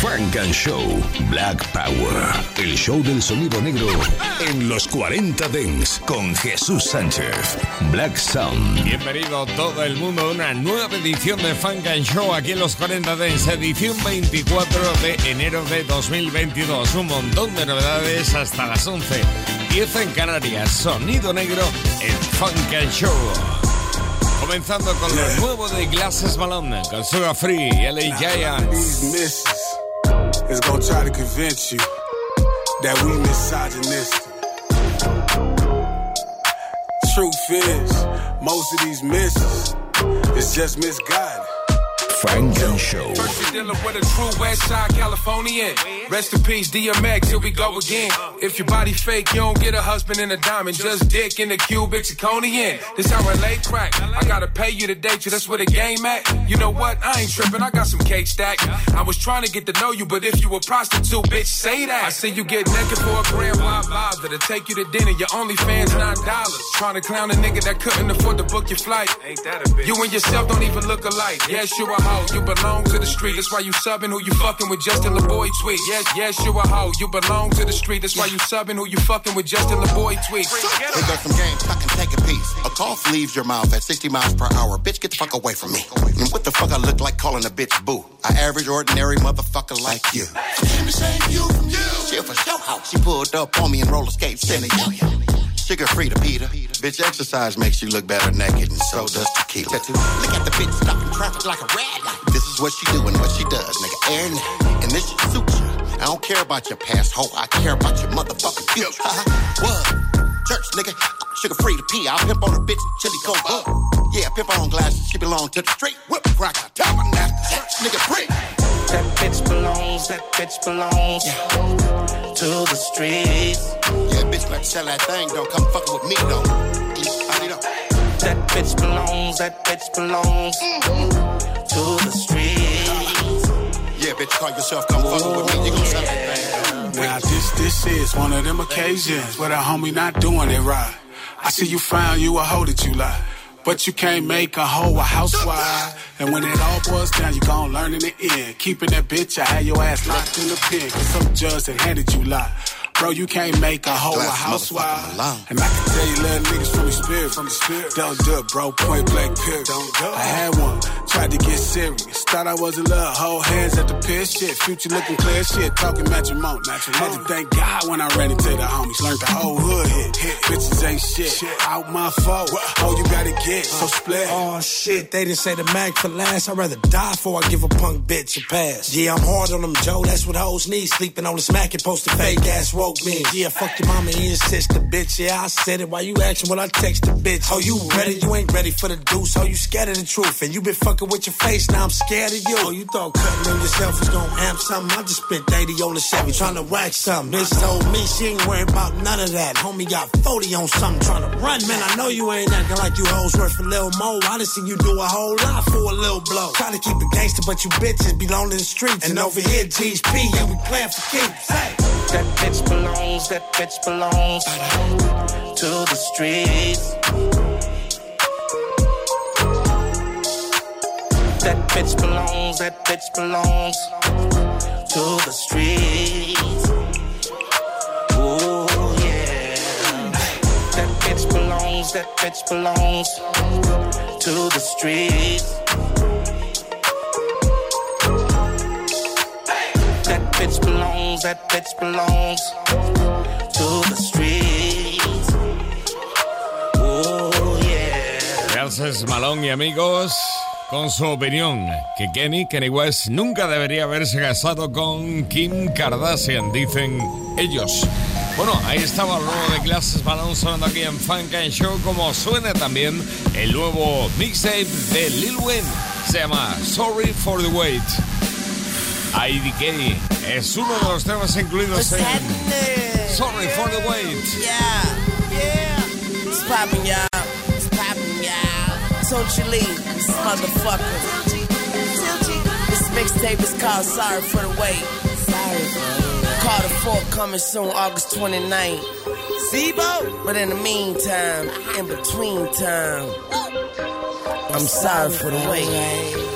Funk and Show Black Power. El show del sonido negro en los 40 Dents con Jesús Sánchez. Black Sound. Bienvenido todo el mundo a una nueva edición de Funk and Show aquí en los 40 Dents, edición 24 de enero de 2022. Un montón de novedades hasta las 11. 10 en Canarias, sonido negro en Funk and Show. Comenzando con lo nuevo de Glasses Malone, con Sugar Free y LA Giants. Is gonna try to convince you that we misogynistic. Truth is, most of these misses is just misguided. Funk and Show. First you're dealing with a true West Side Californian. Rest in peace, DMX, here we go again. If your body fake, you don't get a husband and a diamond, just dick in the cubic zirconian. This how I lay crack. I gotta pay you to date you, that's where the game at. You know what? I ain't tripping, I got some cake stack. I was trying to get to know you, but if you a prostitute, bitch, say that. I see you get naked for a grand, why bother? To take you to dinner, your only fans nine dollars. Trying to clown a nigga that couldn't afford to book your flight. Ain't that a bitch? You and yourself don't even look alike. Yes, you a hoe, you belong to the street. That's why you subbing who you fucking with Justin LaBoy tweet. Yes, yes, you a hoe, you belong to the street. That's why you subbing who you fucking with Justin LaBoy tweet. They got some game, I can take a piece. A cough leaves your mouth at 60 miles per hour. Bitch, get the fuck away from me. And what the fuck I look like calling a bitch boo? A average, ordinary motherfucker like you. Damn the same view from you. She for show house. She pulled up on me in roller skates, sending yo-yo. Sugar free to Peter. Bitch, exercise makes you look better naked, and so does tequila. Look at the bitch stopping traffic like a red light. This is what she do and what she does, nigga. Night. And this shit suits you. I don't care about your past hoe. I care about your motherfucking future. Uh-huh. what? Church, nigga. Sugar free to pee. I'll pimp on a bitch. Chili go up. Yeah, pimp on glasses. She belong to the street. Whip crack. Tabernacle. Church, nigga free. That bitch belongs, that bitch belongs to the streets. Yeah, bitch, better sell that thing, though. Come fucking with me, though. I. That bitch belongs, that bitch belongs to the streets. Yeah, bitch, call yourself, come fucking with me. You gon' sell that thing, though. Now this this is one of them occasions where the homie not doing it right. I see you found you a hoe that you lie. But you can't make a hoe a housewife. And when it all boils down, you gon' learn in the end. Keeping that bitch, I had your ass locked in the pen. Cause some judge that handed you lie. Bro, you can't make a hoe a Glass housewife. And I can tell you little niggas from the spirit, from the spirit. Don't do it, bro. Point blank period. Don't do it. I had one, tried to get serious. Thought I was a little hoe, hands at the piss. Shit, future looking clear. Shit, talking matrimony. Had to thank God when I ran into the homies. Learned the whole hood hit. hit. Bitches ain't shit. shit. Out my fault. Oh, you gotta get so split. Oh shit, they didn't say the mag for last. I'd rather die before I give a punk bitch a pass. Yeah, I'm hard on them, Joe. That's what hoes need. Sleeping on the smack and posted fake ass woke me. Yeah, fuck your mama and sister, bitch. Yeah, I said it. Why you asking when I text the bitch? Oh, you ready? You ain't ready for the deuce. Oh, you scared of the truth. And you been fucking with your face. Now I'm scared of you. Oh, you thought cutting on yourself was gonna amp something. I just spent 80 on the Chevy trying to whack something. Bitch told me she ain't worried about none of that. Homie got 40 on something trying to run. Man, I know you ain't acting like you hoes worth a little more. I done seen you do a whole lot for a little blow. Try to keep it gangster, but you bitches belong to the streets. And over here, GHP, yeah, we playing for keeps. Hey. That bitch belongs, that bitch belongs to the streets. That bitch belongs, that bitch belongs to the streets. Ooh, yeah. That bitch belongs, that bitch belongs to the streets. Bitch belongs, that bitch belongs to the streets. Ooh, yeah. Gracias Malón y amigos con su opinión que Kenny, Kenny West nunca debería haberse casado con Kim Kardashian, dicen ellos. Bueno, ahí estaba el nuevo de Glasses Malone sonando aquí en Funk and Show, como suena también el nuevo mixtape de Lil Wayne. Se llama Sorry for the Wait. IDK es uno de los temas incluidos en Sorry for the Wait. Yeah, yeah. It's popping, y'all. Tunechi Lee, this motherfucker. This mixtape is called Sorry for the Wait. Sorry for the Wait. Carter 4 coming soon, August 29th. Zebo? But in the meantime, in between time, I'm sorry for the wait.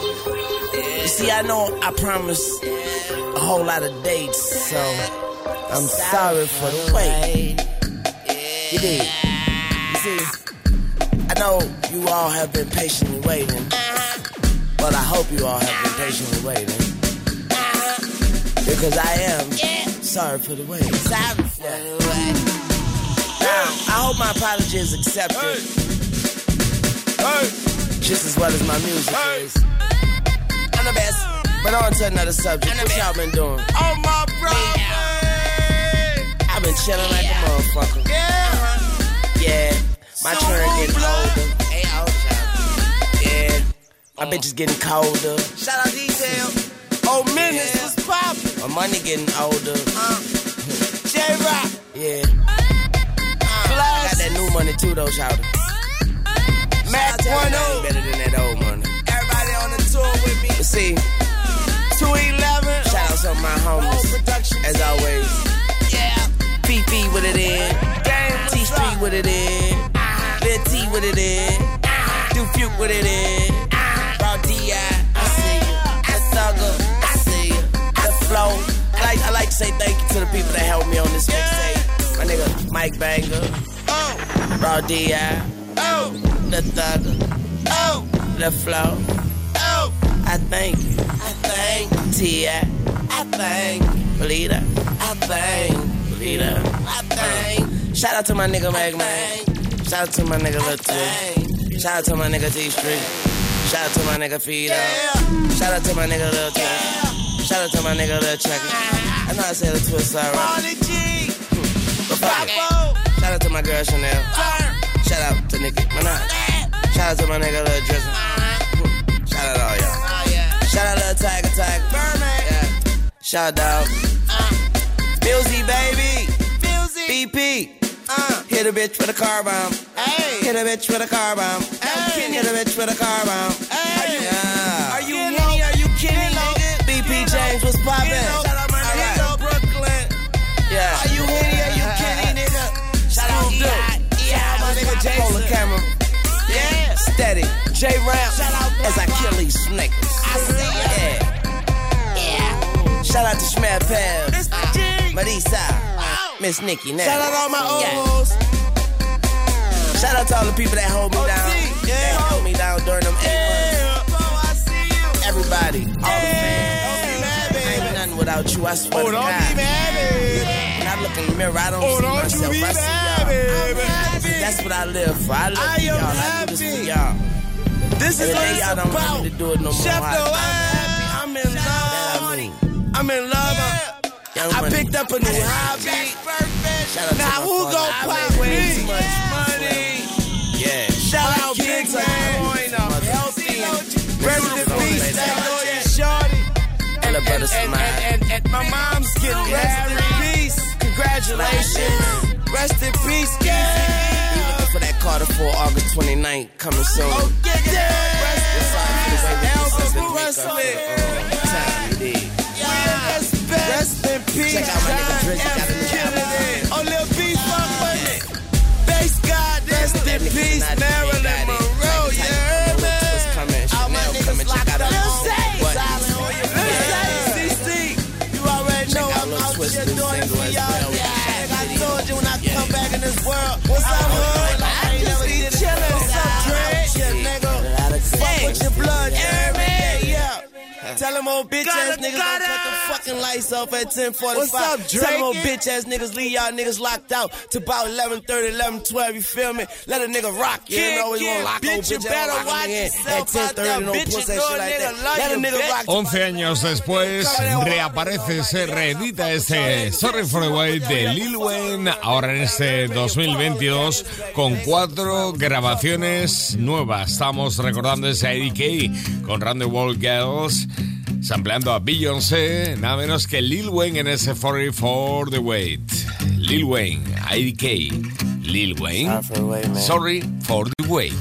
You see, I know I promised a whole lot of dates, so I'm sorry for the wait. You did. You see, I know you all have been patiently waiting, but I hope you all have been patiently waiting. Because I am sorry for the wait. Sorry for the wait. Now, I hope my apology is accepted. Just as well as my music is. The best. But on to another subject. What y'all been doing? Oh, my bro. I've been chilling like a motherfucker. Yeah. Yeah. My turn getting older. Hey, Yeah. My bitch is getting colder. Shout out detail. Oh, minutes yeah. was poppin'. My money getting older. Uh. J-Rock. Yeah. Uh, got that new money too, though, shout out. Mac 1 better than that old But see, 211. Shout out to my homies. As always. Yeah. PP with it in. T Street with it in. Lil T with it in. Do Fuke with it in. Raw D.I. I see you. The Thugger. I see you. The Flow. I like, I like to say thank you to the people that helped me on this mixtape. My nigga Mike Banger. Oh. Raw D.I. Oh. The Thugger. Oh. The Flow. Oh. I thank you. I thank T.I. I thank Bleeder. I thank Bleeder. I thank. Shout out to my nigga Mag Man. Shout out to my nigga Lil T. Shout out to my nigga T Street. Shout out to my nigga Fido. Shout out to my nigga Lil T. Shout out to my nigga Lil Chucky. I know I said a twist alright. But fuck it. Shout out to my girl Chanel. Shout out to Nicki Minaj. Shout out to my nigga Lil Drizzle. Shout out all y'all. Shout out Lil Tiger Tiger. Yeah. Shout out. Millsy, baby. Millsy. BP. Uh, hit a bitch with a car bomb. Hey. Hit a bitch with a car bomb. Hey. Hit a bitch with a car bomb. Hey. Yeah. Are you kidding? Are you kidding, nigga? BP James was poppin'. Shout out my nigga Brooklyn. Yeah. Are you kidding? Are you kidding, nigga? Shout out to Shout out my nigga Jason. Hold the camera. Yeah. Steady. J Ramp. Shout out as I kill these snakes. I see ya. Yeah. Yeah. Shout out to Schmad Pal. Mr. G. Uh, Marisa. Uh, Miss Nikki now. Shout out all my O's. Yeah. Shout out to all the people that hold me down. Yeah. That hold me down during them eight months. Bro, I see you. Everybody, all yeah. the fans. Don't be mad, baby. I ain't nothing without you, I swear oh, to God. don't be mad, baby. When I look in the mirror, I don't oh, see don't myself. You be I see y'all. Baby. That's what I live for. I live I for y'all. Happy. I do this for y'all. This is what y'all don't want me to do it no more. Chef, I'm happy. I'm in love. I'm in love. I picked up a new hobby. Now who gon' pop me? money. Yeah. Shout out Big Man. Healthy. Resident Beast. That Shorty. And, and, and, and, and, my mom's getting married. Peace. Congratulations. Rest in peace, yeah. For that Carter 4 August 29th coming soon. Oh, yeah, yeah. Rest in peace. Elvis Presley. Time. Rest in peace. Check out my nigga Drizzy got a new. Oh, Lil B, fuck with it. Base God, rest in peace. Marilyn old bitch ass niggas don't cut the fucking lights off at 1045. What's up, Drake? Tell them old bitch ass niggas leave y'all niggas locked out to about 11, 11, 12, you feel me? Let a nigga rock, you know, always wanna lock bitch, old bitch better watch yourself at 10, no pussy shit like that. Let a nigga rock. 11 años después, reaparece, se reedita este Sorry for the Wait de Lil Wayne, ahora en este 2022, con cuatro grabaciones nuevas. Estamos recordando ese IDK con Randy Wall Girls sampleando a Beyoncé, nada menos que Lil Wayne en ese 40 for the Wait. Lil Wayne, IDK. Lil Wayne, Sorry for the Wait.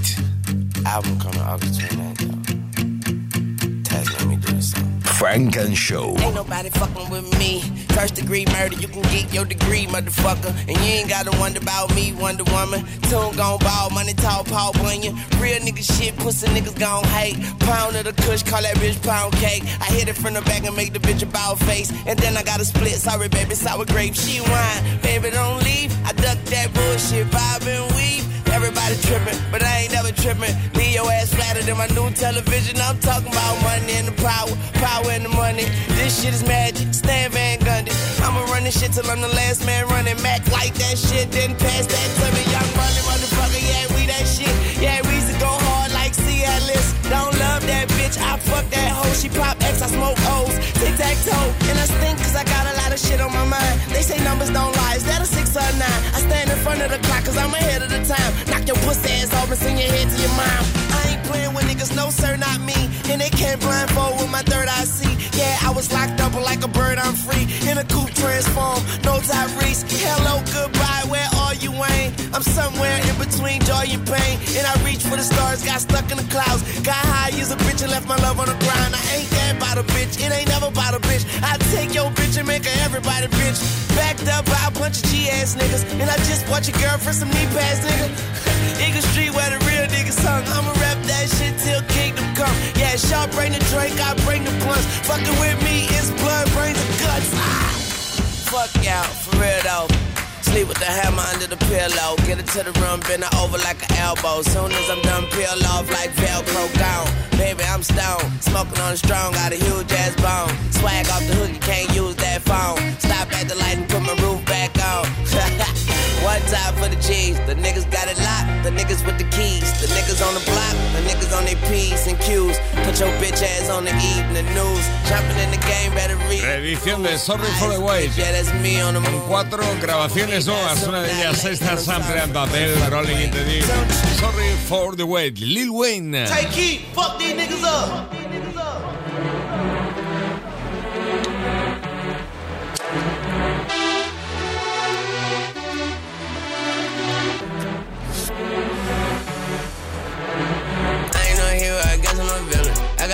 Album coming August 29th, y'all. Taz let me do this song. Funk and Show. Ain't nobody fucking with me. First degree murder, you can get your degree, motherfucker. And you ain't gotta wonder about me, Wonder Woman. Tune gon' ball, money tall, Paul Bunyan. Real nigga shit, pussy niggas gon' hate. Pound of the kush, call that bitch pound cake. I hit it from the back and make the bitch a bow face. And then I got a split, sorry baby, sour grape, she wine. Baby, don't leave. I duck that bullshit, vibe and weave. Everybody tripping, but I ain't never tripping. Leave your ass flatter than my new television. I'm talking about money and the power, power and the money. This shit is magic. Stan Van Gundy. I'ma run this shit till I'm the last man running. Mac like that shit, then pass that to me. Young money, motherfucker, yeah, we that shit. Yeah, we to go hard like Cialis. Don't love that bitch, I fuck that hoe. She pop X, I smoke O's. Tic tac toe, and I stink cause I got a lot of shit on my mind. They say numbers don't lie, is that a six or nine? I stand in front of the clock cause I'm ahead of the time. Knock your pussy ass off and send your head to your mom. I ain't playing with niggas, no sir, not me. And they can't blindfold with my third eye see. Yeah, I was locked up but like a bird, I'm free. In a coupe transform, no Tyrese. Hello, goodbye, where are you, Wayne? I'm somewhere in between joy and pain. And I reach for the stars, got stuck in the clouds. Got high, use a bitch and left my love on the ground. I ain't that about a bitch, it ain't never about a bitch. I take your bitch and make her everybody bitch. Backed up by a bunch of G ass niggas. And I just bought your girl for some knee pads, nigga. Eagle Street where the real niggas hung. I'ma rap that shit till kingdom come. Yeah, Shaw bring the drink, I bring the blunts. Fucking with me is blood, brains, and guts. Ah! Fuck y'all, for real though. Sleep with the hammer under the pillow. Get it to the room, bend it over like an elbow. Soon as I'm done, peel off like Velcro gone. Baby, I'm stoned. Smoking on a strong, got a huge ass bone. Swag off the hook, you can't use that phone. Stop at the light and put my roof back on. One time for the G's. The niggas got it locked. The niggas with the keys. The niggas on the block. The niggas on their P's and Q's. Put your bitch ass on the evening news. Jumping in the game, better read. Reedición de Sorry for the Wait. Yeah, that's me on the Con move. cuatro grabaciones nuevas, una de ellas esta sampleando a Adele, Rolling in the Deep. Sorry for the Wait, Lil Wayne. Take heat, fuck these niggas up.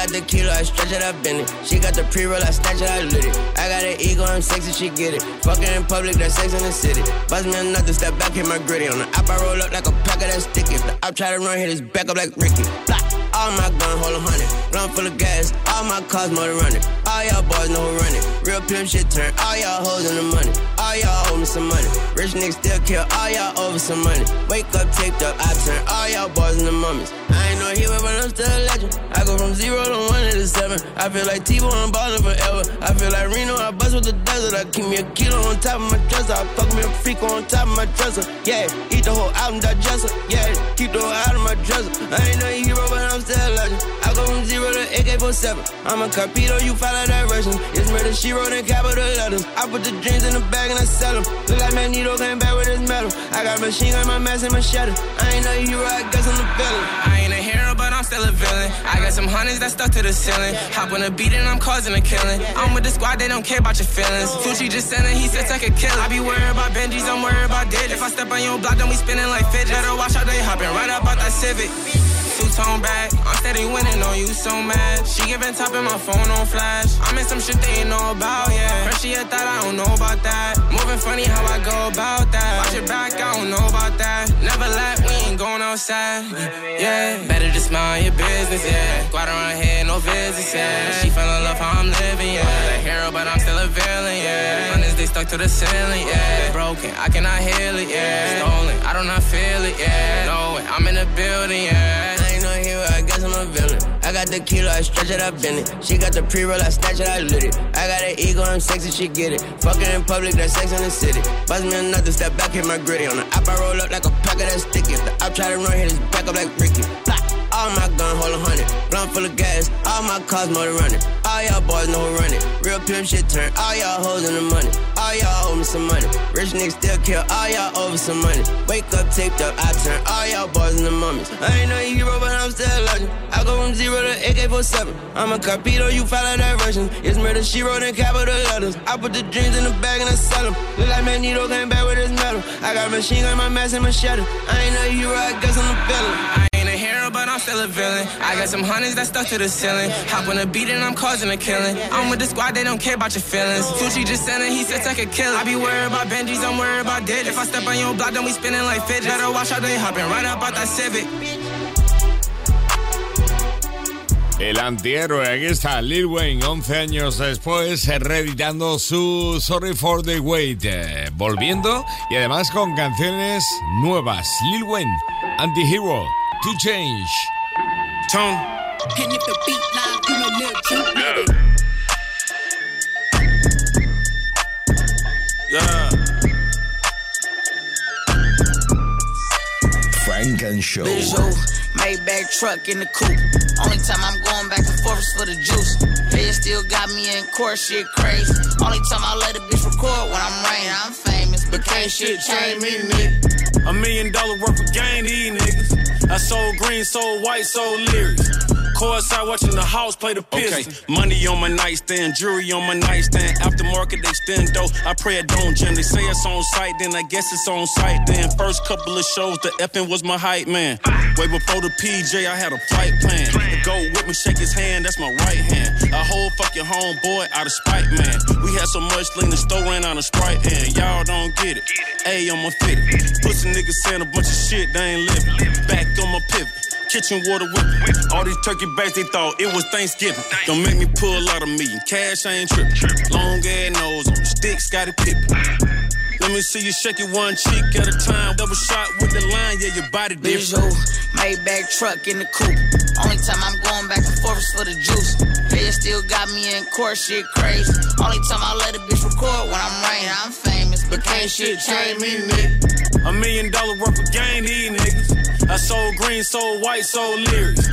Got the kilo, I stretch it, I bend it. She got the pre-roll, I snatch it, I lit it. I got an ego, I'm sexy, she get it. Fucking in public, that's sex in the city. Bust me another step back, hit my gritty. On the app, I roll up like a pack of that sticky. If the op try to run, hit his back up like Ricky. Blah. All my gun, hold a hundred. Gun full of gas, all my cars motor running. All y'all boys know who run it. Real pimp shit turn, all y'all hoes in the money. All y'all owe me some money. Rich niggas still kill, all y'all over some money. Wake up, taped up, I turn all y'all boys into mummies. I ain't no hero, but I'm still a legend. I go from zero to one to seven. I feel like T-Bo, I'm ballin' forever. I feel like Reno, I bust with the desert. I keep me a kilo on top of my dresser. I fuck me a freak on top of my dresser. Yeah, eat the whole album, digest it. Yeah, keep the whole out of my dresser. I ain't no hero, but I'm still a legend. I go from zero to AK-47. I'm a Carpito, you follow directions. It's murder, she wrote in capital letters. I put the dreams in the bag and I sell them. Look like Magneto came back with his metal. I got machine gun, my mask and machete. I ain't no hero, I guess I'm the villain. I ain't a hero, but I'm still a villain. I got some hundreds that stuck to the ceiling. Hop on a beat and I'm causing a killing. I'm with the squad, they don't care about your feelings. Fuji just sent it, he said take a kill. I be worried about Benjis, I'm worried about digits. If I step on your block, then we spinning like fidget. Better watch out, they hopping right up out that Civic. Two-tone back, I'm steady winning on you so mad. She giving top in my phone on flash. I'm in some shit they ain't know about, yeah. She had thought I don't know about that. Moving funny how I go about that. Watch your back, I don't know about that. Never let, we ain't going outside, yeah. Better just mind your business, yeah. Squad around here, no visits, yeah. She fell in love how I'm living, yeah. A hero, but I'm still a villain, yeah. Hundreds, they stuck to the ceiling, yeah. Broken, I cannot heal it, yeah. Stolen, I do not feel it, yeah. No, I'm in the building, yeah. I hero, I guess I'm a villain. I got the kilo, I stretch it, I bend it. She got the pre-roll, I snatch it, I lit it. I got an ego, I'm sexy, she get it. Fucking in public, that's sex in the city. Bust me another step back, hit my gritty. On the app, I roll up like a pack of that sticky. If the op try to run, hit his back up like Ricky. Blah. All my gun, hold a hundred. Blunt full of gas, all my cars motor running. All y'all boys know who run it. Real pimp shit turn, all y'all hoes in the money. All y'all owe me some money. Rich niggas still kill, all y'all over some money. Wake up, taped up, I turn all y'all boys into mummies. I ain't no hero, but I'm still a legend. I go from zero to AK-47. I'm a Carpito, you follow directions. It's murder, she wrote in capital letters. I put the dreams in the bag and I sell them. Look like Magneto came back with his medal. I got machine gun, my mask and machete. I ain't no hero, I guess I'm the villain. Still a villain. I got some hundreds that stuck to the ceiling. Hop on a beat and I'm causing a killing. I'm with the squad, they don't care about your feelings. Fuji just selling, he said take a kill. I be worried about Benjis, I'm worried about dead. If I step on your block, then we spinning like fidget. Better watch out, they hopping right up out that Civic. El antihéroe, aquí está Lil Wayne, 11 años después, reeditando su Sorry for the Wait, eh, volviendo y además con canciones nuevas. Lil Wayne, Antihero, To Change. Tone. And if the beat line, you know Lil Juke Yeah. Funk and Show. Visual, Maybach truck in the coupe. Only time I'm going back and forth is for the juice. They still got me in court, shit crazy. Only time I let a bitch record when I'm rain, I'm famous, but can't shit change me, nigga. A million dollar worth of game, these niggas. I sold green, sold white, sold lyrics. Courtside watching the house play the Pistons. Okay. Money on my nightstand, jewelry on my nightstand. Aftermarket though. I pray it don't jam. They say it's on site, then I guess it's on site. Then first couple of shows, the effing was my hype man. Way before the PJ, I had a flight plan. The go with me, shake his hand, that's my right hand. A whole fucking homeboy out of spite, man. We had so much lean, the store ran out of Sprite, and y'all don't get it. A on my fit. Pussy niggas saying a bunch of shit, they ain't living. Back on my pivot kitchen water whipping. All these turkey bags, they thought it was Thanksgiving. Don't make me pull out of me. Cash, I ain't tripping. Long ass nose on stick, Scottie Pippen. Let me see you shake it one cheek at a time. Double shot with the line, yeah, your body different. Maybach truck in the coupe. Only time I'm going back and forth is for the juice. They still got me in court, shit crazy. Only time I let a bitch record when I'm rain, I'm famous, but can't shit change me, nigga. A million dollar worth of game, these niggas. I sold green, sold white, sold lyrics.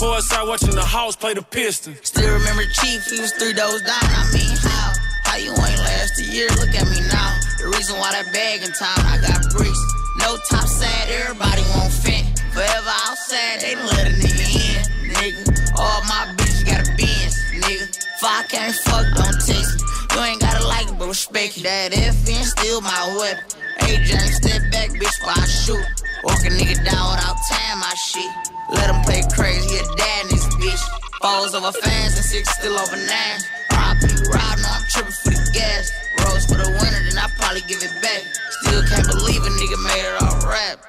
Courtside watching the house play the Pistons. Still remember Chief, he was three doors down. I mean, how? How you ain't last a year? Look at me now. The reason why that bag in time, I got bricks. No top sad, everybody won't fit. Forever outside, they let a nigga in, nigga. All my bitches got a Benz, nigga. If I can't fuck, don't text me. You ain't gotta like it, but respect it. That FN still my weapon. AJ, step back, bitch, while I shoot. Walk a nigga down without time, my shit. Let him play crazy, a dad in this bitch. Falls over fans and six still over nine. RIP ride, no, I'm tripping for the gas. Rose for the winter, then I probably give it back. Still can't believe a nigga made it all rap.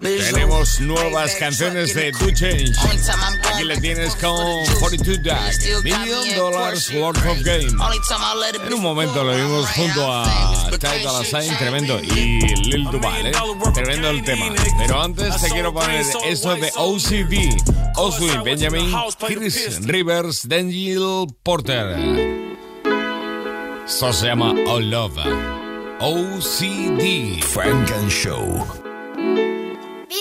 Tenemos nuevas canciones de Do Change. Aquí le tienes con 42 Duck, Million Dollars Worth of Game. En un momento lo vimos junto a Ty Dolla Sign, tremendo, y Lil Duval, ¿eh? tremendo el tema. Pero antes te quiero poner esto de OCD, Oswin Benjamin, Chris Rivers, Daniel Porter. Esto se llama All Love. OCD. Frank and Show.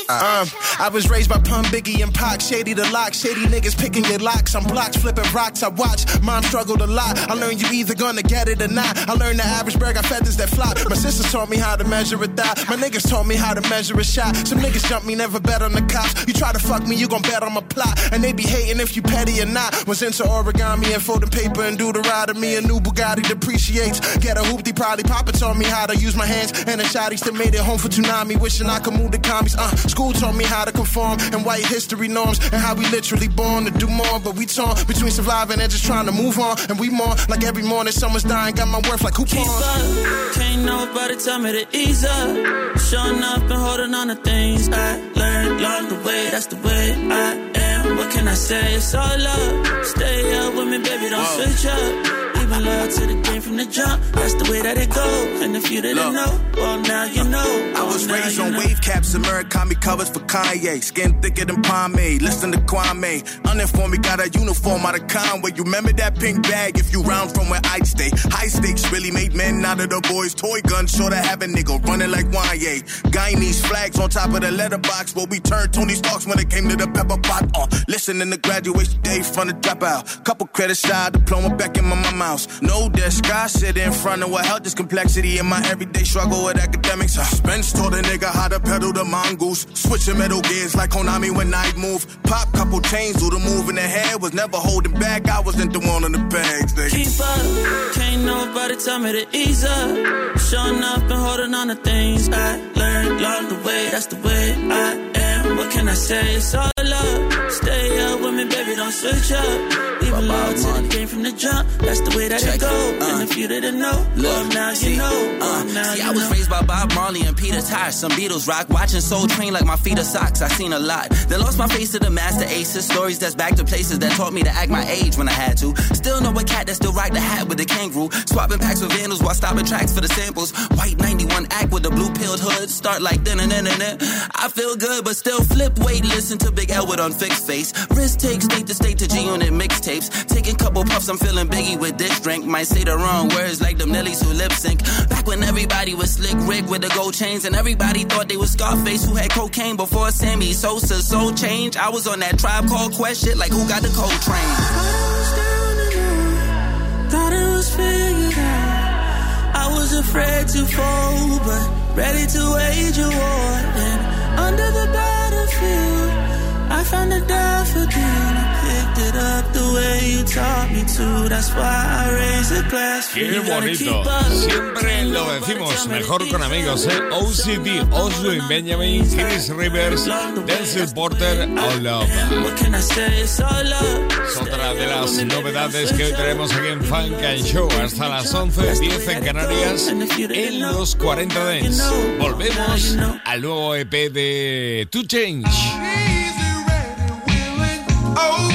Uh, I was raised by Pun Biggie and Pac, shady the lock, shady niggas picking your locks. I'm blocks, flipping rocks. I watch mom struggled a lot. I learned you either gonna get it or not. I learned the average bird got feathers that flop. My sisters taught me how to measure a thigh. My niggas taught me how to measure a shot. Some niggas jump me, never bet on the cops. You try to fuck me, you gon' bet on my plot. And they be hating if you petty or not. Was into origami and folding paper and do the ride of me. A new Bugatti depreciates. Get a hoopty, probably Papa taught me how to use my hands. And the shotties that made it home for tsunami. Wishing I could move the commies. Uh, school taught me how to conform and white history norms and how we literally born to do more. But we torn between surviving and just trying to move on. And we more like every morning someone's dying. Got my worth like coupons. Keep up. Can't nobody tell me to ease up. Showing up and holding on to things I learned along the way. That's the way I am. What can I say? It's all love. Stay up with me, baby. Don't Whoa. switch up my love to the game from the jump. That's the way that it goes. And if you didn't Look, know, well now you know. I was raised on know. wave caps and Murakami covers for Kanye. Skin thicker than pomade. Listen to Kwame. Uninformed, we got a uniform out of Conway. You remember that pink bag if you round from where I'd stay. High stakes really made men out of the boys. Toy guns, sure to have a nigga running like Wanye. Guyanese flags on top of the letterbox. But we turned Tony Starks when it came to the pepper pot. Uh, listening to graduation day from the dropout. Couple credits shy, diploma back in my mouth. No desk, I sit in front of what help this complexity in my everyday struggle with academics. Spence told a nigga how to pedal the mongoose. Switching metal gears like Konami when I move. Pop couple chains, do the move in the head. Was never holding back, I wasn't the one on the bags. Nigga. Keep up, can't nobody tell me to ease up. Showing up and holding on to things I learned along the way. That's the way I am. What can I say? It's all love Stay up with me, baby, don't switch up. Leave a to the game from the jump. That's the way that Check it go. It, uh, and if you didn't know, look, now see, you know. Uh, now see, you I was know. raised by Bob Marley and Peter Tosh. Some Beatles rock. Watching Soul Train like my feet are socks. I seen a lot. Then lost my face to the master aces. Stories that's back to places that taught me to act my age when I had to. Still know a cat that still rock the hat with the kangaroo. Swapping packs with vandals while stopping tracks for the samples. White 91 act with the blue pilled hood. Start like then and then and then. I feel good, but still flip. Wait, listen to Big L with unfixed face. Risk take state to state to G unit Taking couple puffs, I'm feeling biggie with this drink. Might say the wrong words like them Nellies who lip sync. Back when everybody was slick Rick with the gold chains, and everybody thought they was Scarface who had cocaine before Sammy Sosa. Soul change. I was on that tribe called Quest shit like who got the cold train. Thought it was figured out. I was afraid to fall, but ready to wage a war. And under the battlefield, I found a daffodil. It up the way you taught me to. That's why I raise a glass for bonito. Siempre lo decimos, mejor con amigos, ¿eh? OCD, Oswin Benjamin, Chris Rivers, Denzel Porter, All Love. Es otra de las novedades que hoy tenemos aquí en Funk and Show. Hasta las 11, 10 en Canarias, en los 40 Dents. Volvemos al nuevo EP de To Change. that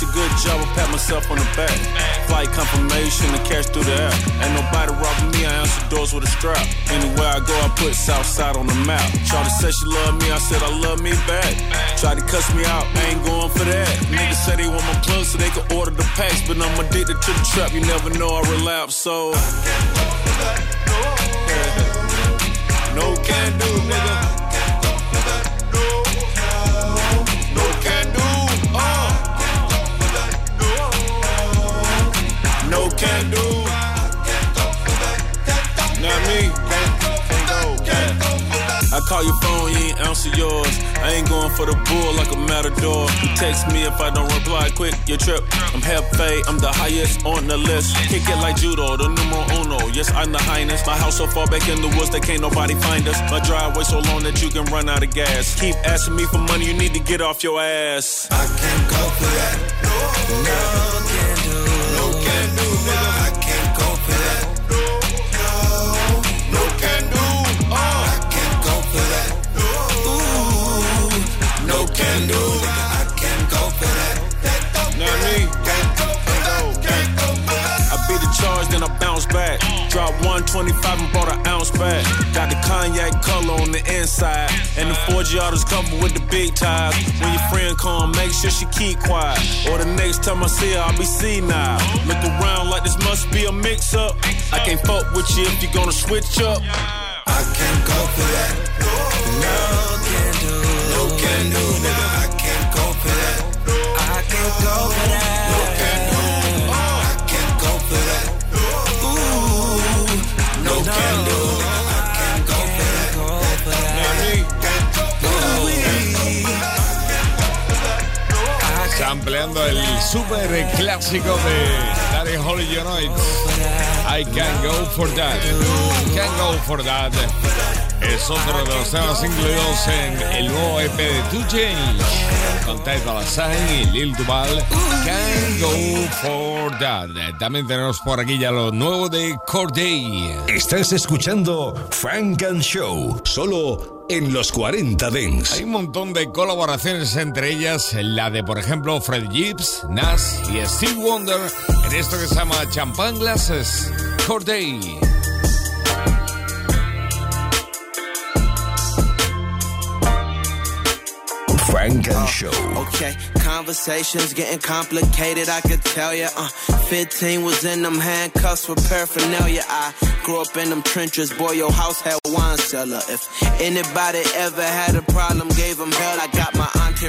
such a good job, I pat myself on the back flight confirmation and cash through the air. Ain't nobody robbing me, I answer doors with a strap. Anywhere I go, I put Southside on the map. Shawty said she love me, I said I love me back. Tried to cuss me out, I ain't going for that. Niggas say they want my plug so they can order the packs, but I'm addicted to the trap. You never know I relapse, so. No for the bull like a matador. You text me if I don't reply quick, your trip. I'm Hefe, I'm the highest on the list. Kick it like judo, the numero uno. Yes, I'm the highness. My house so far back in the woods that can't nobody find us. My driveway so long that you can run out of gas. Keep asking me for money, you need to get off your ass. I can't go for that. No, no, can do. I can't go Drop 125 and bought an ounce back. Got the cognac color on the inside. And the 4G autos covered with the big ties. When your friend come, make sure she keep quiet. Or the next time I see her, I'll be senile. Look around like this must be a mix up. I can't fuck with you if you're gonna switch up. I can't go for that. No, can do. No, can do. I can't go for that. I can't go for that. No, can Ampliando el super clásico de Daddy Holly. I can go for that. Can go for that. Es otro de los temas incluidos en el nuevo EP de Two Change con Ty Dolla y Lil Duval. Can go for that. También tenemos por aquí ya lo nuevo de Corday. Estás escuchando Frank and Show, solo en los 40 Dents. Hay un montón de colaboraciones, entre ellas la de, por ejemplo, Fred Gibbs, Nas y Steve Wonder en esto que se llama Champagne Glasses Corday. Funk and Show. Okay, conversations getting complicated, I could tell ya. Uh, 15 was in them handcuffs with paraphernalia. I grew up in them trenches, boy, your house had wine cellar. If anybody ever had a problem, gave them hell. I got my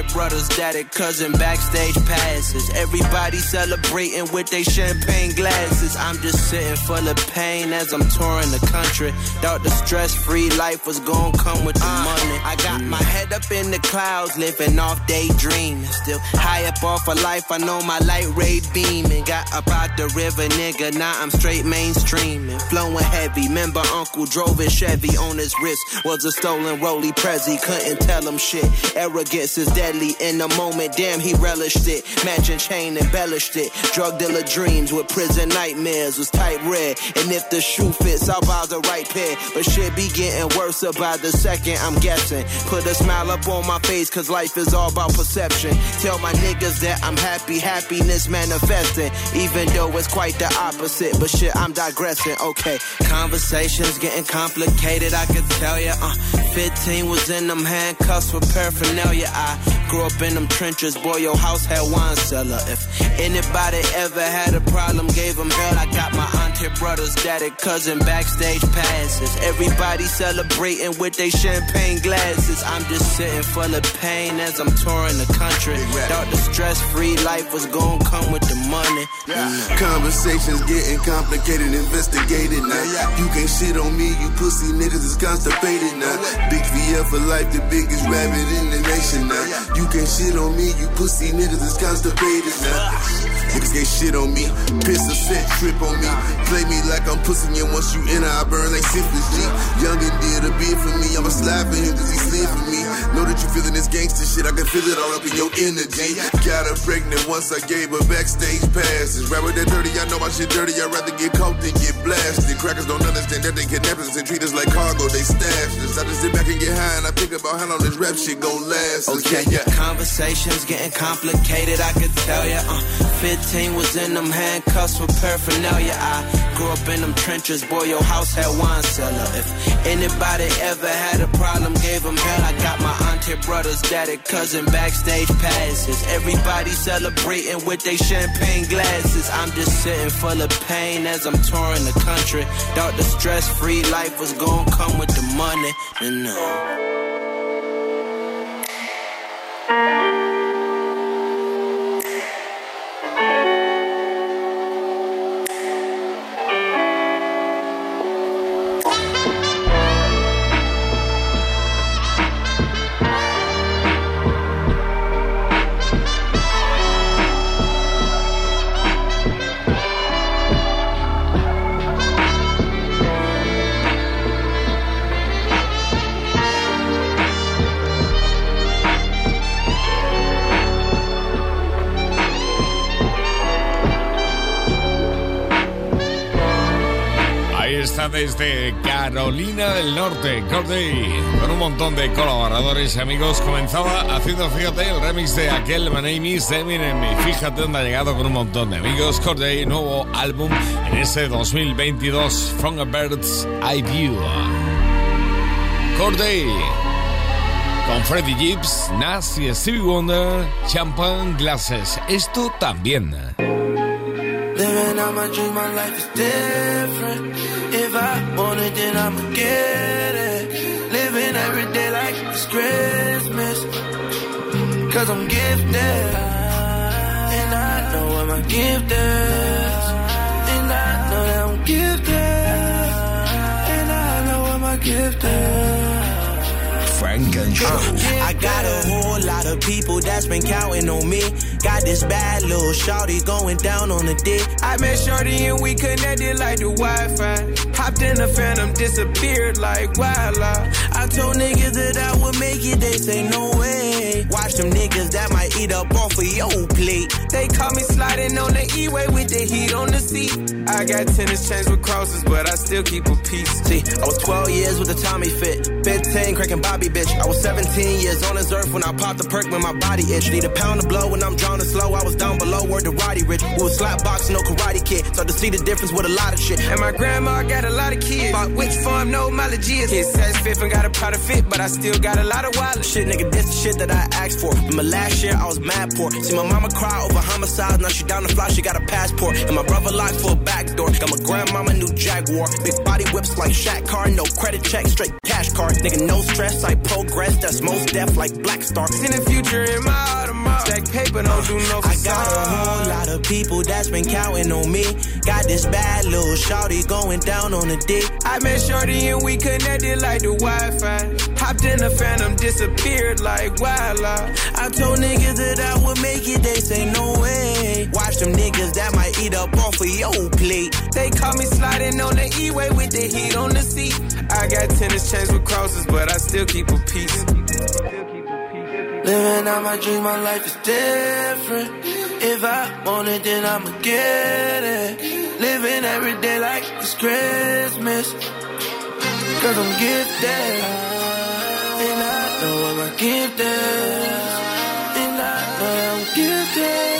auntie, brothers, daddy, cousin, backstage passes. Everybody celebrating with their champagne glasses. I'm just sitting full of pain as I'm touring the country. Thought the stress free life was gonna come with the uh, money. I got my head up in the clouds, living off daydreaming. Still high up off of life, I know my light ray beaming. Got up out the river, nigga, now I'm straight mainstreaming. Flowing heavy, remember Uncle drove his Chevy on his wrist. Was a stolen Rolly Prezi, couldn't tell him shit. Arrogance is in the moment, damn, he relished it. Matching chain embellished it. Drug dealer dreams with prison nightmares was type red. And if the shoe fits, I'll buy the right pair. But shit be getting worse by the second, I'm guessing. Put a smile up on my face, cause life is all about perception. Tell my niggas that I'm happy, happiness manifesting. Even though it's quite the opposite, but shit, I'm digressing. Okay, conversations getting complicated, I can tell ya. Uh, 15 was in them handcuffs with paraphernalia. I grew up in them trenches, boy, your house had wine cellar. If anybody ever had a problem, gave them hell. I got my auntie, brothers, daddy, cousin, backstage passes. Everybody celebrating with their champagne glasses. I'm just sitting full of pain as I'm touring the country. Thought the stress free life was gonna come with the money. Yeah. Conversations getting complicated, investigated now. You can't shit on me, you pussy niggas is constipated now. Big VF for life, the biggest rabbit in the nation now. You can't shit on me, you pussy niggas is constipated now. Niggas get shit on me, piss a set, trip on me. Play me like I'm pussy, and once you enter, I burn like syphilis G. Youngin' did a bid for me, I'ma slide for him cause he slid for me. Know that you feeling this gangster shit, I can feel it all up in your energy. Got her pregnant once I gave her backstage passes. Right with that dirty, I know my shit dirty, I'd rather get caught than get blasted. Crackers don't understand that they kidnap us and treat us like cargo, they stash us. I just sit back and get high and I think about how long this rap shit gon' last. Okay, yeah. Conversations getting complicated, I could tell ya. Uh, 15 was in them handcuffs with paraphernalia. I grew up in them trenches, boy, your house had wine cellar. If anybody ever had a problem, gave them hell. I got my auntie, brothers, daddy, cousin, backstage passes. Everybody celebrating with their champagne glasses. I'm just sitting full of pain as I'm touring the country. Thought the stress free life was gonna come with the money. And no. Desde Carolina del Norte, Corday, con un montón de colaboradores y amigos. Comenzaba haciendo, fíjate, el remix de aquel My Name is Eminem. Y fíjate dónde ha llegado con un montón de amigos. Corday, nuevo álbum en ese 2022, From a Bird's Eye View. Corday, con Freddie Gibbs, Nas y Stevie Wonder, Champagne Glasses. Esto también. Living out my dream, my life is different. If I want it, then I'ma get it. Living every day like it's Christmas. Cause I'm gifted. And I know what my gift is. And I know that I'm gifted. And I know what my gift is. Show. Uh, I got a whole lot of people that's been counting on me. Got this bad little shawty going down on the dick. I met Shorty and we connected like the Wi-Fi. Hopped in the phantom, disappeared like wildlife. I told niggas that I would make it, they say no way. Watch them niggas that might eat up off of your plate. They caught me sliding on the E-way with the heat on the seat. I got tennis chains with crosses, but I still keep a piece. See, I was 12 years with a Tommy fit. 15 cracking Bobby bitch. I was 17 years on this earth when I popped the perk when my body itch. Need a pound of blow when I'm drowning slow. I was down below, where the Roddy Rich. We was slap boxing, no karate kid. Start to see the difference with a lot of shit. And my grandma got a lot of kids. Bought which farm, no mileages. Kid says fifth and got a proud of fit, but I still got a lot of wallet. Shit, nigga, this the shit that I asked for. In my last year I was mad poor. See my mama cry over homicide. Now she down the fly, she got a passport. And my brother locked for a back door. Got my grandmama new Jaguar. Big body whips like Shaq car, no credit check, straight cash card. Nigga, no stress, I progress. That's Mos Def like Black Star. In the future in my Audemars. Stack paper, don't do no I got a whole lot of people that's been counting on me. Got this bad little shawty going down on the dick. I met Shorty and we connected like the Wi-Fi. Hopped in the Phantom, disappeared like wildlife. I told niggas that I would make it, they say no way. Watch them niggas that might eat up off of your plate. They call me sliding on the E-way with the heat on the seat. I got tennis chains with crosses, but I still keep a piece. Living out my dream, my life is different. If I want it, then I'ma get it. Living every day like it's Christmas. Cause I'm gifted. And I know I'm gifted. And I know I'm gifted.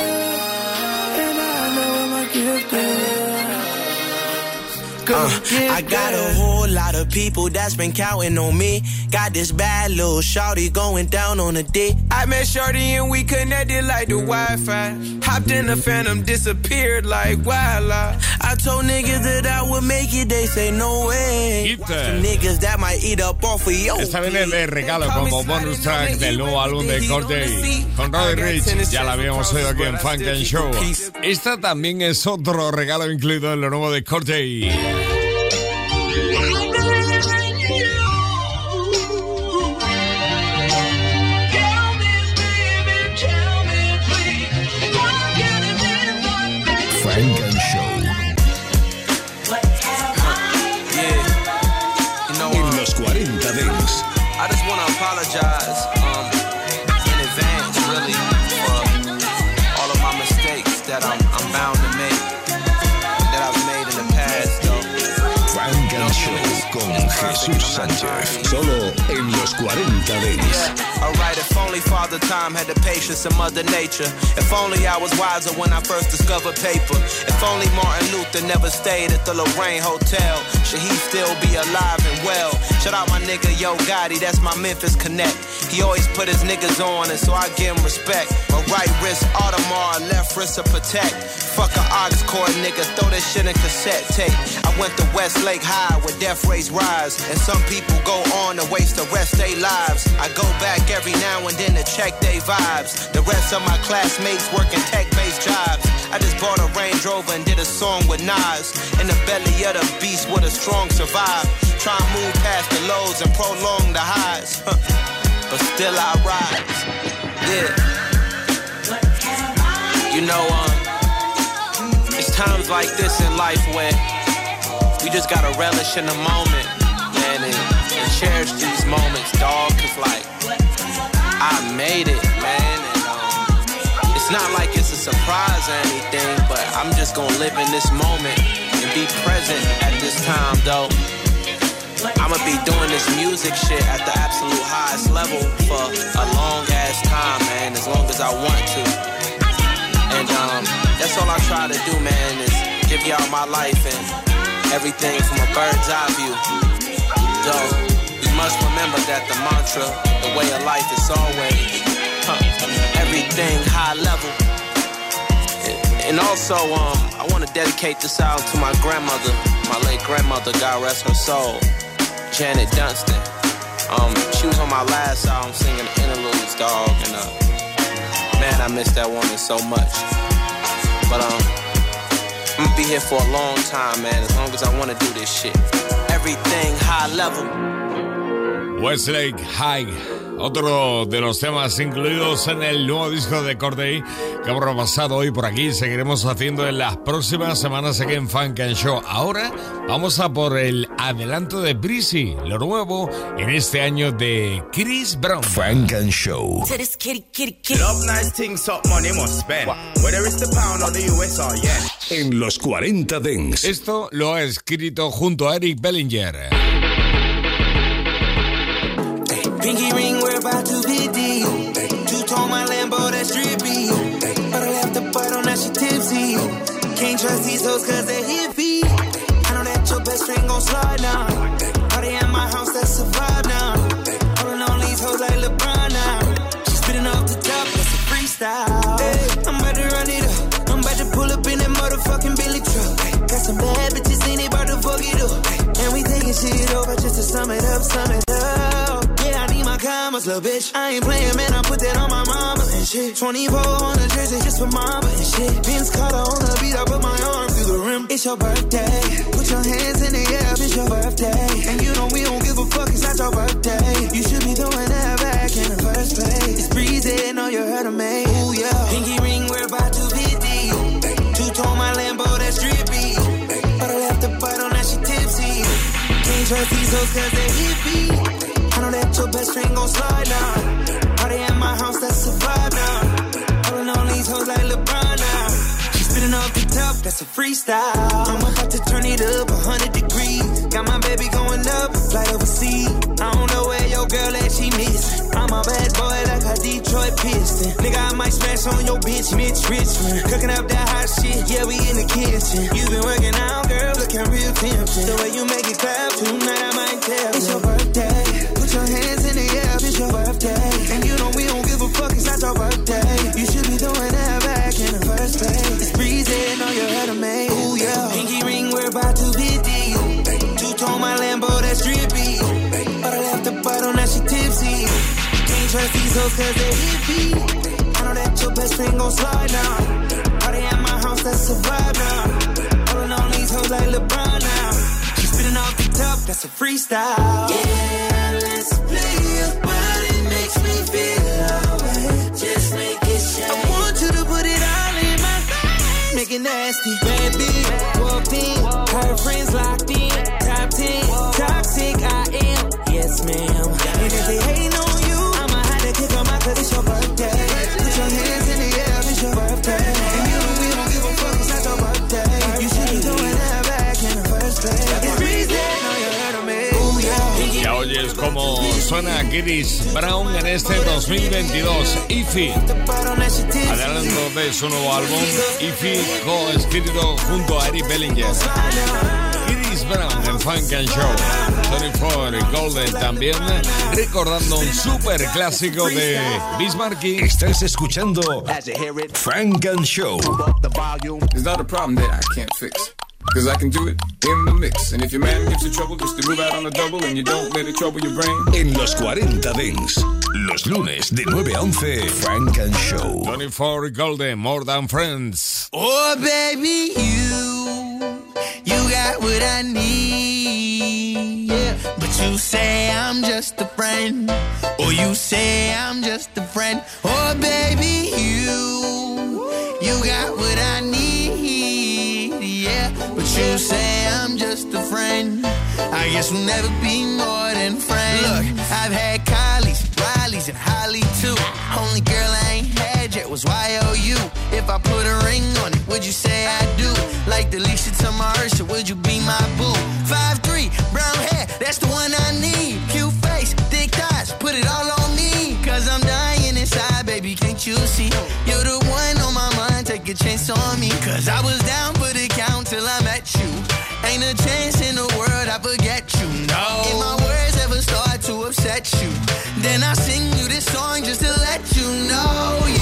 Uh, I got a whole lot of people that's been counting on me. Got this bad little shawty going down on a dick. I met Shorty and we connected like the Wi-Fi. Hopped in the Phantom, disappeared like wildlife. I told niggas that I would make it, they say no way. Niggas that might eat up off of yo. Esta viene de regalo como bonus track del nuevo álbum de Corday con Roddy Rich. Ya la habíamos oído aquí en Funk and Show. Esta también es otro regalo incluido en lo nuevo de Corday. Jesús Sánchez. Solo en los 40 Dance. Alright, if only Father Time had the patience of Mother Nature. If only I was wiser when I first discovered paper. If only Martin Luther never stayed at the Lorraine Hotel. Should he still be alive and well? Shout out my nigga Yo Gotti, that's my Memphis Connect. He always put his niggas on, and so I give him respect. My right wrist Audemars, left wrist a Patek. Fuck a aux cord nigga, throw that shit in cassette tape. I went to Westlake High where death rates rise, and some people go on to waste the rest they lives. I go back every now and then to check they vibes. The rest of my classmates working tech-based jobs. I just bought a Range Rover and did a song with Nas. In the belly of the beast where the strong survive. Try and move past the lows and prolong the highs. but still I rise. Yeah. You know, um, it's times like this in life where we just gotta relish in the moment, man, and, and cherish these moments, dog. Cause like, I made it, man. And, um, it's not like it's a surprise or anything, but I'm just gonna live in this moment and be present at this time, though. I'ma be doing this music shit at the absolute highest level for a long ass time, man, as long as I want to. And um, that's all I try to do, man, is give y'all my life and everything from a bird's eye view. Though, we must remember that the mantra, the way of life is always huh, everything high level. And also, um, I want to dedicate this out to my grandmother, my late grandmother, God rest her soul, Janet Dunstan. Um, she was on my last album singing interludes, dog, and uh, man, I miss that woman so much. But um, I'm gonna be here for a long time, man, as long as I wanna do this shit. Everything high level. Westlake High, otro de los temas incluidos en el nuevo disco de Corday que hemos repasado hoy por aquí. Seguiremos haciendo en las próximas semanas aquí en Funk and Show. Ahora vamos a por el adelanto de Breezy, lo nuevo en este año de Chris Brown. Funk and Show. En los 40 Dents. Esto lo ha escrito junto a Eric Bellinger. Pinky by 250. Two tone my Lambo, that's drippy. But I left the bottle, now she tipsy. Can't trust these hoes cause they hippie. I know that your best friend gon' slide now. Party at my house, that's a vibe now. Pulling on these hoes like LeBron now. She spitting off the top, that's a freestyle. Hey, I'm about to run it up. I'm about to pull up in that motherfucking Billy truck. Got some bad bitches in it, about to fuck it up. And we taking shit over just to sum it up, sum it up. Commas, little bitch. I ain't playing, man. I put that on my mama and shit. 24 on the jersey just for mama and shit. Vince Carter on the beat, I put my arm through the rim. It's your birthday. Put your hands in the air, it's your birthday. And you know we don't give a fuck, it's not your birthday. You should be throwing that back in the first place. It's breezy, know you heard of me. Ooh, yeah. Pinky ring, we're about to 50. Two tone my Lambo, that's drippy. But I left the bottle, now she tipsy. Can't trust these hoes cause they hippie. Know that your best friend gon' slide now. Party at my house, that's a vibe now. Pulling on these hoes like LeBron now. She spitting off the top, that's a freestyle. I'm about to turn it up 100 degrees. Got my baby going up, flight overseas. I don't know where your girl at, she miss. I'm a bad boy like a Detroit Piston. Nigga, I might smash on your bitch, Mitch Richmond. Cooking up that hot shit, yeah, we in the kitchen. You been working out, girl, looking real tempting. The way you make it clap, tonight I might tell It's your trust these hoes cause they hippie. I know that your best friend gon' slide now. Party at my house, that's a vibe now. Pulling on these hoes like LeBron now. She spitting off the top, that's a freestyle. Yeah, let's play your body makes me feel alright. Just make it shine. I want you to put it all in my face. Make it nasty, baby. Walked in, her friends locked in. Top 10, toxic I am. Yes, ma'am. Ya oyes cómo suena Chris Brown en este 2022. Ify, adelanto de su nuevo álbum, Ify, co-escrito junto a Eric Bellinger. Brown en Funk and Show. 24 Golden también, recordando un super clásico de Bismarcky. Estás escuchando Funk and Show. It's not a problem that I can't fix. Cause I can do it in the mix. And if your man gives you trouble, just to move out on the double and you don't let it trouble your brain. En los 40 Dents, los lunes de 9 a 11, Funk and Show. 24 Golden, More Than Friends. Oh, baby, you, you got what I need. You say I'm just a friend. Or you say I'm just a friend. Oh, baby, you, you got what I need. Yeah. But you say I'm just a friend. I guess we'll never be more than friends. Look, I've had Kylie's, Riley's, and Holly too. Only girl I ain't had was YOU. If I put a ring on it, would you say I do? Like the Leisha to my Ursha, would you be my boo? Five three, brown hair, that's the one I need. Cute face, thick thighs, put it all on me. Cause I'm dying inside, baby, can't you see? You're the one on my mind, take a chance on me. Cause I was down for the count till I met you. Ain't a chance in the world I forget you, no. If my words ever start to upset you, then I sing you this song just to let you know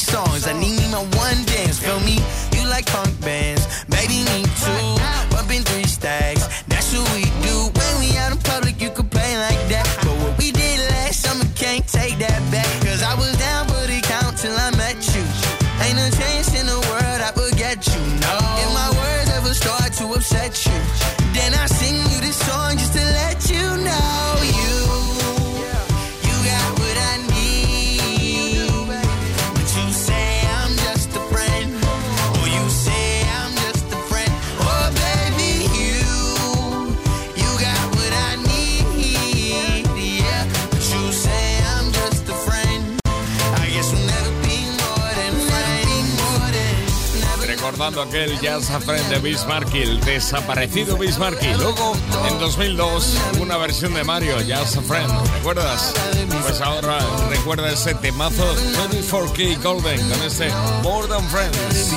songs. I need my one dance. Feel me? Aquel Jazz a Friend de Bismarcky, el desaparecido Bismarcky. Luego, en 2002, una versión de Mario, Jazz a Friend. ¿Recuerdas? Pues ahora recuerda ese temazo 24K Golden con este More Than Friends.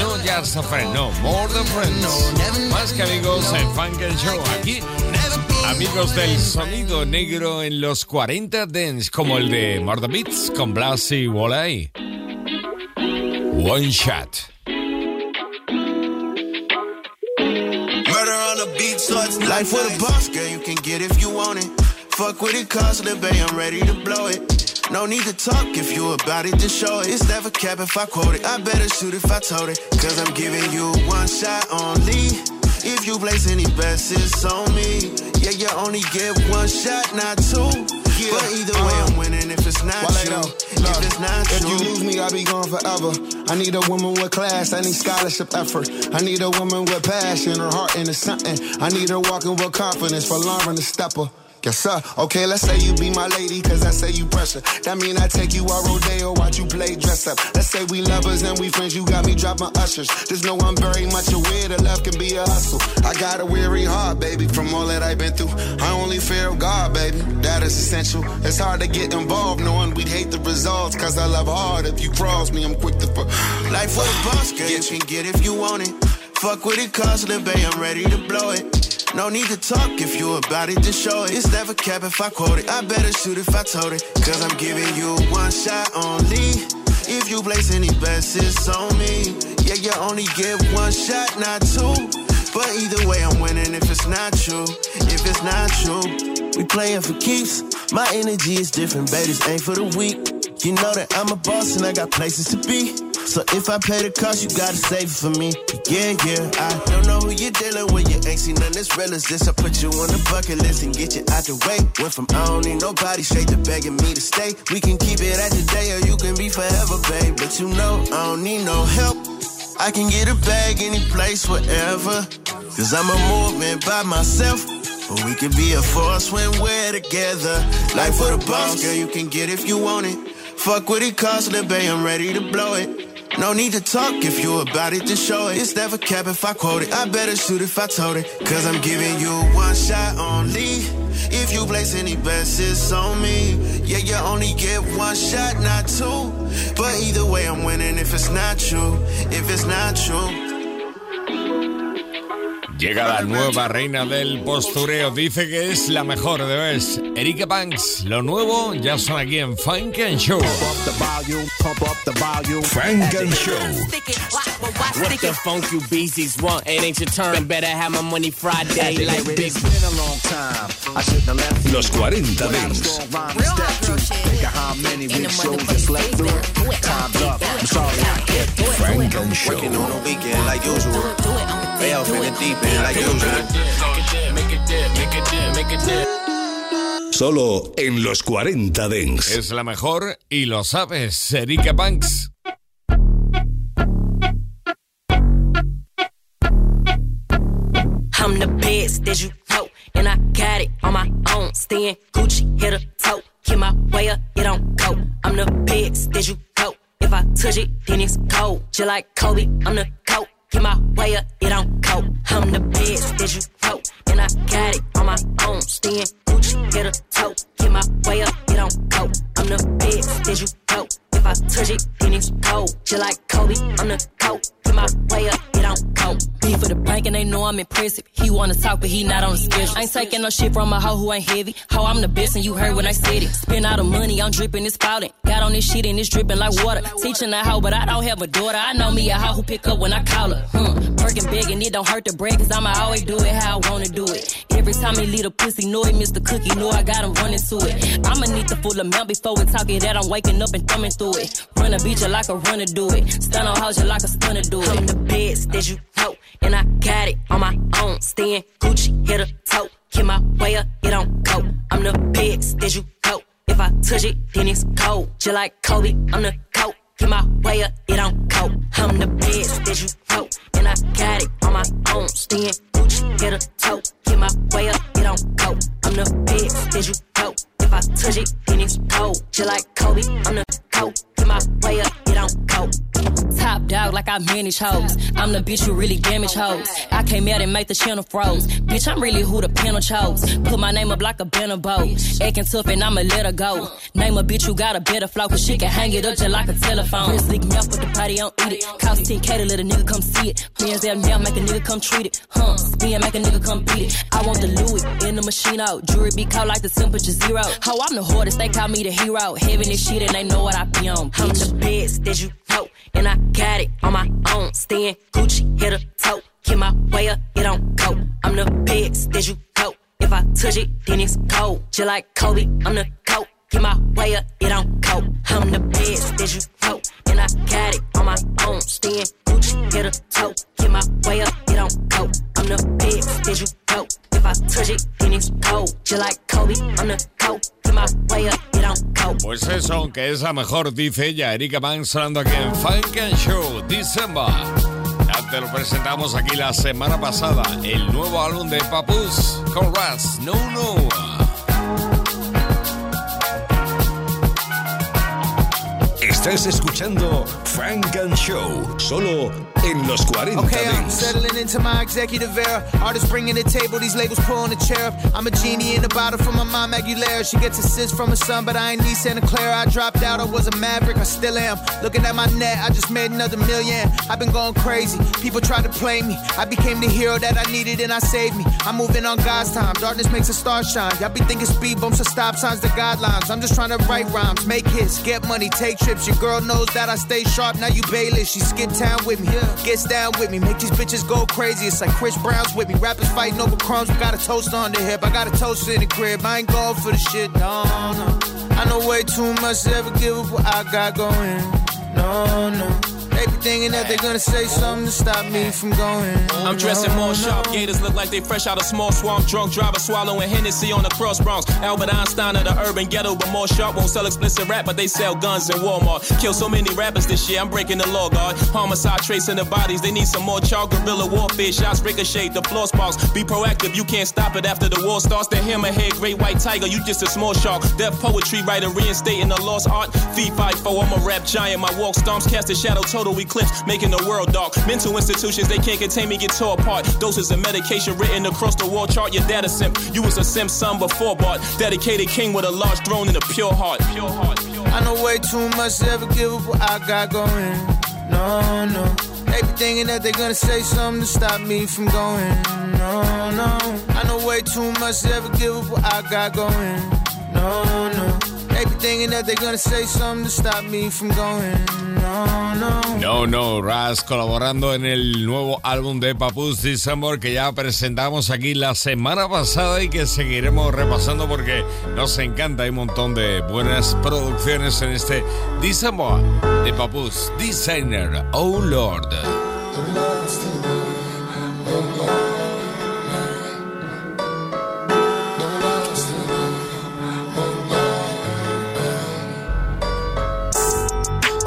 No Jazz a Friend, no, More Than Friends. Más que amigos en Funk and Show. Aquí, amigos del sonido negro en los 40 Dance, como el de Than Beats con Blas y Walleye. One Shot. The beat, so it's not Life with a boss, girl, you can get if you want it. Fuck with it, cause the bay, I'm ready to blow it. No need to talk if you about it, just show it. It's never cap if I quote it. I better shoot if I told it. Cause I'm giving you one shot only. If you place any bets, it's on me. Yeah, you only get one shot, not two. But either way, I'm winning if it's not Wale, you. though, If it's not If you. you lose me, I'll be gone forever. I need a woman with class, I need scholarship effort. I need a woman with passion, her heart into something. I need her walking with confidence for Lauren to stepper. Yes, sir. Okay, let's say you be my lady, cause I say you pressure. That mean I take you out rodeo, watch you play dress up. Let's say we lovers and we friends, you got me dropping ushers. Just know I'm very much aware that love can be a hustle. I got a weary heart, baby, from all that I've been through. I only fear God, baby. That is essential. It's hard to get involved knowing we'd hate the results, cause I love hard. If you cross me, I'm quick to. fuck. Life with a boss, girl, you can get if you want it. Fuck with it, cause the bay, I'm ready to blow it. No need to talk if you about it, just show it. It's never cap if I quote it. I better shoot if I told it. Cause I'm giving you one shot only. If you place any bets, it's on me. Yeah, you only get one shot, not two. But either way, I'm winning if it's not true. If it's not true, we playing for keeps. My energy is different, baby. This ain't for the weak. You know that I'm a boss and I got places to be. So if I pay the cost, you gotta save it for me. Yeah, yeah. I don't know who you're dealing with. You ain't seen none as real as this. I put you on the bucket list and get you out the way. Went from I don't need nobody straight to begging me to stay. We can keep it at today or you can be forever, babe. But you know I don't need no help. I can get a bag any place, wherever. Cause I'm a movement by myself. But we can be a force when we're together. Life for the boss, girl, you can get if you want it. Fuck what it costs, the bay, I'm ready to blow it. No need to talk if you about it, just show it. It's never cap if I quote it. I better shoot if I told it. Cause I'm giving you one shot only. If you place any bets, it's on me. Yeah, you only get one shot, not two. But either way, I'm winning if it's not true. If it's not true. Llega la nueva reina del postureo, dice que es la mejor de vez. Erika Banks, lo nuevo ya son aquí en Funk and Show. Funk and Show. What the funk you beasties want? It ain't your turn. Better have my money Friday like big. Los 40 Dents. Funk and Show. Working on a weekend like usual. Way off in the deep end like usual. Solo en los 40 Dents. Es la mejor y lo sabes, Erika Banks. I'm the best that you know, and I got it on my own. Staying Gucci, hit a toe. Get my way up, it don't go. I'm the best that you know. If I touch it, then it's cold. Just like Kobe, I'm the coat. Get my way up, it don't. I'm the best that you know, and I got it on my own. Staying Gucci, get a toe. Get my way up, it don't. I'm the best that you know. If I touch it, then it's cold. Just like Kobe, I'm the coat. Get my way up, it don't. For the bank thinking they know I'm impressive. He wanna talk, but he not on the schedule. I ain't taking no shit from a hoe who ain't heavy. How I'm the best, and you heard when I said it. Spend all the money, I'm dripping, it's spouting. Got on this shit and it's dripping like water. Teaching a hoe, but I don't have a daughter. I know me a hoe who pick up when I call her. Hmm. Working big and it don't hurt the break, cause I'ma always do it how I wanna do it. Every time he leave a pussy, know missed the cookie, know I got him running to it. I'ma need the full amount before we talk it that I'm waking up and thumbing through it. Run a beat you like a runner do it. Stun on house you like a stunner do it. I'm the best that you know, and I got it on my own. Staying Gucci, hit a toe. Get my way up, it don't go. I'm the best did you know. If I touch it, then it's cold. Just like Kobe, I'm the coat. Get my way up, it don't go. I'm the best did you know, and I got it on my own. Staying Gucci, hit a toe. Keep my way up, it don't go. I'm the best that you know. If I touch it, then it's cold. Just like Kobe, I'm the coat. Like I manage hoes. I'm the bitch who really damage hoes. I came out and made the channel froze. Bitch, I'm really who the panel chose. Put my name up like a banner bow. Acting tough and I'ma let her go. Name a bitch who got a better flow, cause she can hang it up just like a telephone. Lick me up with the party, don't eat it. Cost 10K to let a nigga come see it. Friends there now make a nigga come treat it. Huh, spin, make a nigga come beat it. I want the Louis in the machine out. Jewelry be cold like the temperature zero. How I'm the hardest, they call me the hero. Heaven this shit and they know what I be on. I'm the best that you know, and I got it on my own. Staying Gucci, hit a toe. Keep my way up, it don't go. I'm the best did you know. If I touch it, then it's cold. Just like Kobe, I'm the coat. Get my way up, it don't go. I'm the best did you know, and I got it on my own. Staying Gucci, hit a toe. Get my way up, it don't go. I'm the best did you go. Pues eso, aunque es la mejor, dice ella, Erika Banks, sonando aquí en Funk and Show, December. Ya te lo presentamos aquí la semana pasada, el nuevo álbum de Papus con Raz, No No. Estás escuchando Funk and Show, solo en los 40 Okay, I'm settling into my executive era. Artists bringing the table, these labels pulling the chair up. I'm a genie in the bottle from my mom Aguilera. She gets assists from her son, but I ain't need Santa Clara. I dropped out, I was a maverick, I still am. Looking at my net, I just made another million. I've been going crazy. People tried to play me. I became the hero that I needed and I saved me. I'm moving on God's time. Darkness makes a star shine. Y'all be thinking speed bumps are stop signs, the guidelines. I'm just trying to write rhymes, make hits, get money, take trips. Your girl knows that I stay sharp. Now you Bayless, she skip town with me. Gets down with me, make these bitches go crazy. It's like Chris Brown's with me. Rappers fighting over crumbs, we got a toast on the hip. I got a toast in the crib. I ain't going for the shit, no, no. I know way too much to ever give up what I got going. No, no. Be thinking that they're gonna say something to stop me from going. I'm dressing more sharp. Gators look like they fresh out of small swamp. Drunk driver swallowing Hennessy on the cross Bronx. Albert Einstein of the urban ghetto, but more sharp. Won't sell explicit rap, but they sell guns in Walmart. Kill so many rappers this year, I'm breaking the law, guard. Homicide tracing the bodies, they need some more chalk. Guerrilla warfare shots ricochet, the floor sparks. Be proactive, you can't stop it after the war starts. The hammerhead, great white tiger, you just a small shark. Deaf poetry writer, reinstating the lost art. Feed fight for, I'm a rap giant. My walk stomps cast a shadow, total eclipse, making the world dark. Mental institutions, they can't contain me, get tore apart. Doses of medication written across the wall chart. Your data simp, you was a simp son before Bart. Dedicated king with a large throne and a pure heart. Pure heart. I know way too much to ever give up what I got going. No, no. They be thinking that they're gonna say something to stop me from going. No, no. I know way too much to ever give up what I got going. No, no. Thinking that they're gonna say something to stop me from going. No, no. No, no, Raz colaborando en el nuevo álbum de Papus December que ya presentamos aquí la semana pasada y que seguiremos repasando porque nos encanta. Hay un montón de buenas producciones en este December de Papus Designer. Oh Lord.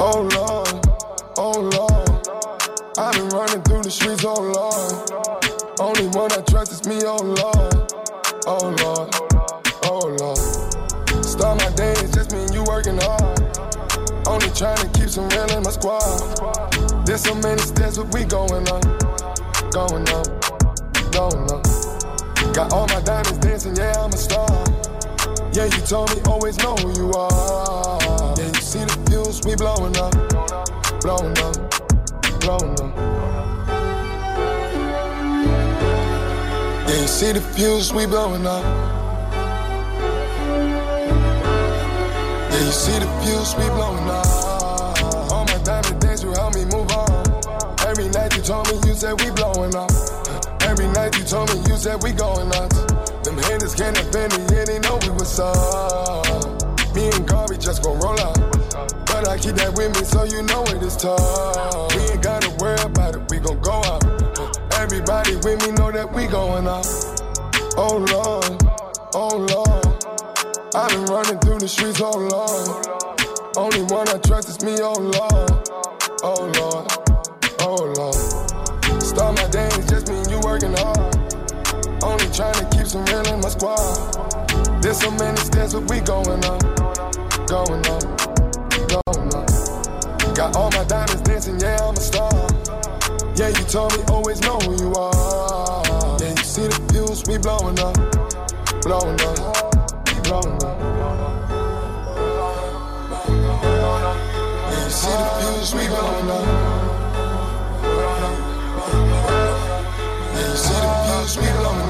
Oh Lord, oh Lord. I've been running through the streets, oh Lord. Only one I trust is me, oh Lord. Oh Lord, oh Lord. Start my day, it's just me and you working hard. Only trying to keep some real in my squad. There's so many steps, but we going up, going up, going up. Got all my diamonds dancing, yeah, I'm a star. Yeah, you told me always know who you are. Yeah, see the fuse, we blowing up, blowing up, blowing up. you see the fuse we blowing up? Yeah, you see the fuse we blowing up. All my diamond things you help me move on. Every night you told me you said we blowing up. Every night you told me you said we going nuts. Them haters can't offend me, yeah, they know we was up. Me and Garvey just gon' roll up. But I keep that with me so you know it is tough. We ain't gotta worry about it, we gon' go up. Everybody with me know that we going up. Oh Lord, oh Lord. I've been running through the streets, oh Lord. Only one I trust is me, oh Lord. Oh Lord, oh Lord. Start my days, just me and you working hard. Only trying to keep some real in my squad. There's so many steps, but we going up, going up. Got all my diamonds dancing, yeah, I'm a star. Yeah, you told me always know who you are. Yeah, you see the fuse, we blowing up, blowing up, blowing up. Yeah, you see the fuse, we blowing up. Yeah, you see the fuse, we blowing up.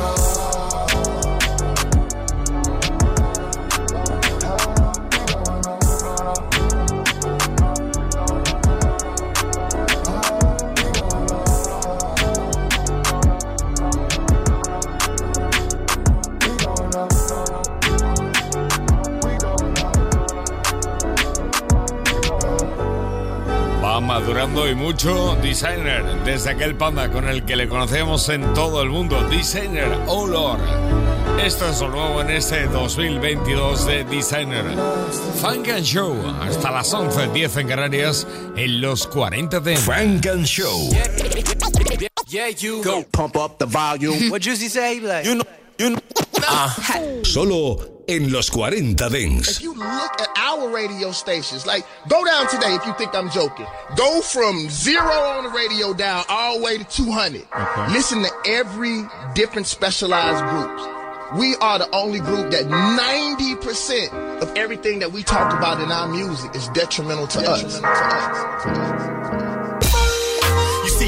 Madurando y mucho Designer, desde aquel panda con el que le conocemos en todo el mundo, Designer Oh Lord. Esto es lo nuevo en este 2022 de Designer. Funk and Show, hasta las 11.10 en Canarias, en los 40 de Funk and Show. Yeah, you go pump up the volume. What Juicy say? Like, you know, you know. Solo en los 40 Dance. If you look at our radio stations, like go down today if you think I'm joking. Go from zero on the radio down all the way to 200. Listen to every different specialized groups. We are the only group that 90% of everything that we talk about in our music is detrimental to us. You see,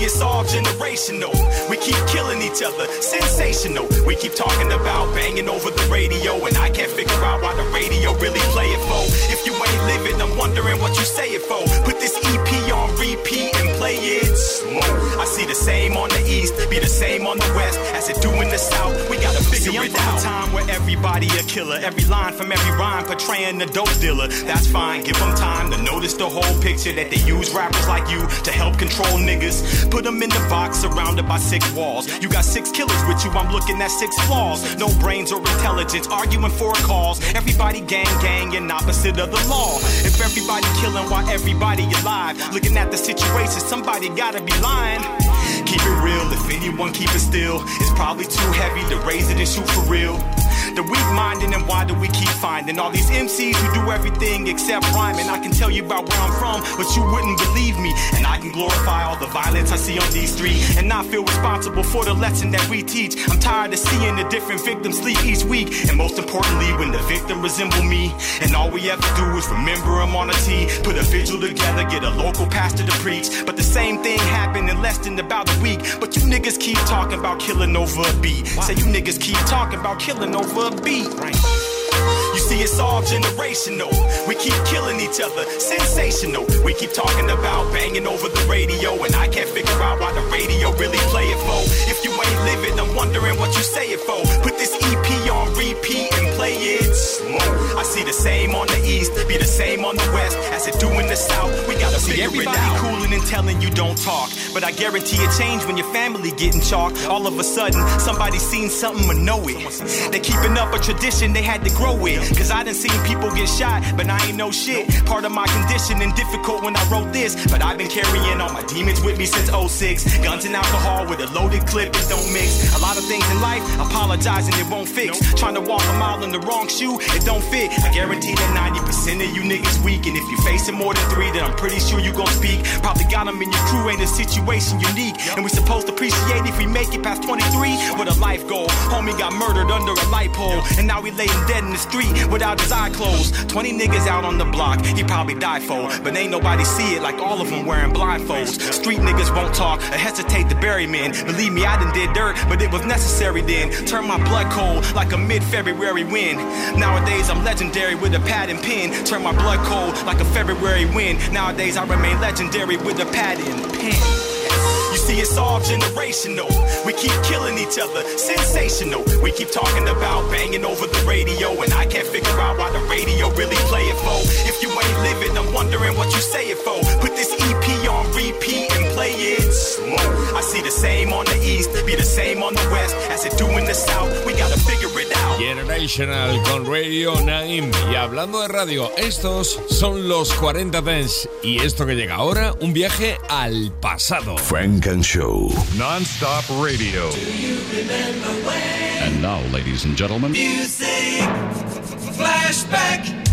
it's all generational. We keep killing each other, sensational. We keep talking about banging over the radio, and I can't figure out why the radio really play it for. If you ain't living, I'm wondering what you say it for. Put this EP on repeat and play it slow. I see the same on the east, be the same on the west as it do in the south. We gotta figure See, I'm it from out. a time where everybody a killer. Every line from every rhyme portraying the dope dealer. That's fine, give them time to notice the whole picture that they use rappers like you to help control niggas. Put them in the box surrounded by six walls. You got six killers with you, I'm looking at six flaws. No brains or intelligence, arguing for a cause. Everybody gang gang and opposite of the law. If everybody killing while everybody alive, looking at the situation, somebody gotta be lying. Keep it real, if anyone keep it still, it's probably too heavy to raise it and shoot for real. The weak minded and why do we keep finding all these MCs who do everything except rhyming? I can tell you about where I'm from, but you wouldn't believe me. And I can glorify all the violence I see on these streets and not feel responsible for the lesson that we teach. I'm tired of seeing the different victims sleep each week, and most importantly, when the victim resemble me. And all we ever do is remember them on a T, put a vigil together, get a local pastor to preach. But the same thing happened in less than about a week. But you niggas keep talking about killing over a beat. Say you niggas keep talking about killing over a beat. You see, it's all generational. We keep killing each other, sensational. We keep talking about banging over the radio, and I can't figure out why the radio really play it for. If you ain't living, I'm wondering what you say it for. Put this EP on repeat and play it slow. I see the same on the east, be the same on the west as it do in the south. We gotta See, everybody cooling and telling you don't talk. But I guarantee a change when your family getting chalk. All of a sudden, somebody seen something or know it. They keeping up a tradition they had to grow with. Cause I done seen people get shot, but I ain't no shit. Part of my condition and difficult when I wrote this. But I've been carrying all my demons with me since 06. Guns and alcohol with a loaded clip, it don't mix. A lot of things in life, apologizing it won't fix. Trying to walk a mile in the the wrong shoe, it don't fit. I guarantee that 90% of you niggas weak. And if you're facing more than three, then I'm pretty sure you gon' speak. Probably got them in your crew, ain't a situation unique. And we supposed to appreciate if we make it past 23 with a life goal. Homie got murdered under a light pole. And now we laying dead in the street without his eye closed. 20 niggas out on the block, he probably die for. But ain't nobody see it like all of them wearing blindfolds. Street niggas won't talk or hesitate to bury men. Believe me, I done did dirt, but it was necessary then. Turn my blood cold like a mid February wind. Nowadays I'm legendary with a pad and pen. Turn my blood cold like a February wind. Nowadays I remain legendary with a pad and pen. You see, it's all generational. We keep killing each other, sensational. We keep talking about banging over the radio, and I can't figure out why the radio really play it for. If you ain't living, I'm wondering what you say it for. Put this EP on repeat and play it slow. I see the same on the east, be the same on the west as it do in the south. We gotta figure it out. Generational con Radio Naim. Y hablando de radio, estos son los 40 Dance. Y esto que llega ahora, un viaje al pasado. Frank and Show. Non-stop radio. And now, ladies and gentlemen, Music flashback.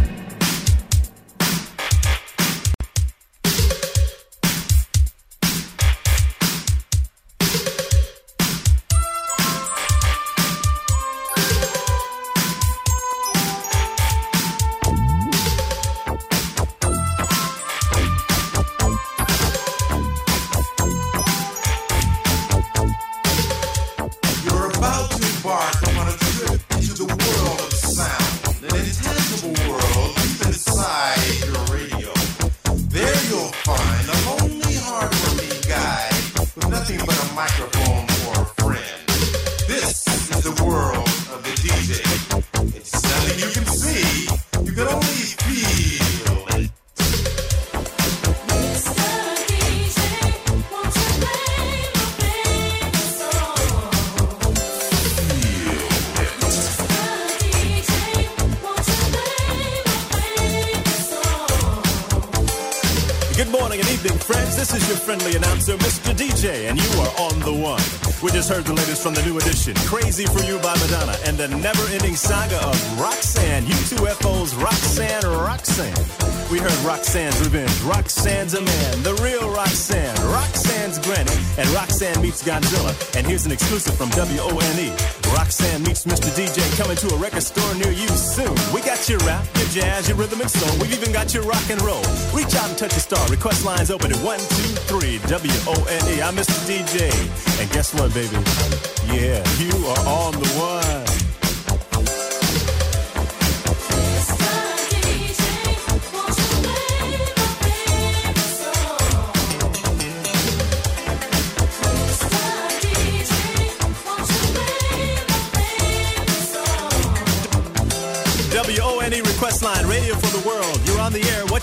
Crazy for You by Madonna, and the never ending saga of Roxanne, UTFO's Roxanne Roxanne. We heard Roxanne's Revenge, Roxanne's a Man, the real Roxanne, Roxanne's Granny, and Roxanne meets Godzilla. And here's an exclusive from WONE. Roxanne meets Mr. DJ coming to a record store near you soon. We got your rap, your jazz, your rhythm and soul. We've even got your rock and roll. Reach out and touch a star. Request lines open at 123 WONE. I'm Mr. DJ. And guess what, baby? Yeah, you are on the one.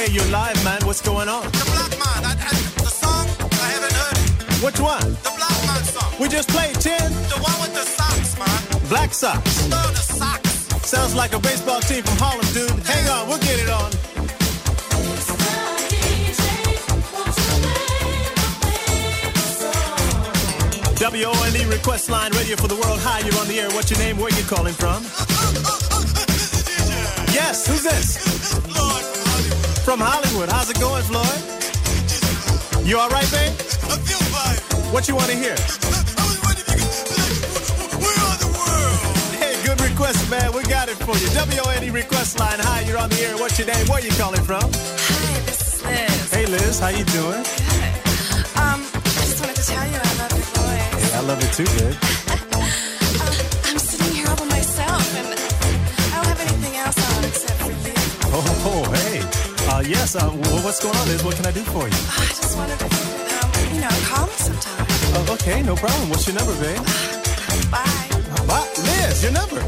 You? Hey, you're live, man. What's going on? The Black Man. I, I, the song, I haven't heard it. Which one? The Black Man song. We just played 10. The one with the socks, man. Black Sox. No, the socks. Sounds like a baseball team from Harlem, dude. Hang on, we'll get it on. WONE E request line, radio for the world. Hi, you're on the air. What's your name? Where you calling from? Yes, who's this? From Hollywood. How's it going, Floyd? You all right, babe? I feel fine. What you want to hear? Hey, good request, man. We got it for you. WONE request line. Hi, you're on the air. What's your name? Where you calling from? Hi, this is Liz. Hey, Liz. How you doing? Good. Um, I just wanted to tell you I love your voice. Hey, I love it too, babe. I'm sitting here all by myself, and I don't have anything else on except for you. Oh, hey. Uh, yes, uh, what's going on, Liz? What can I do for you? I just want to, you, um, you know, call me sometime. Uh, okay, no problem. What's your number, babe? Uh, bye. Bye. Liz, your number.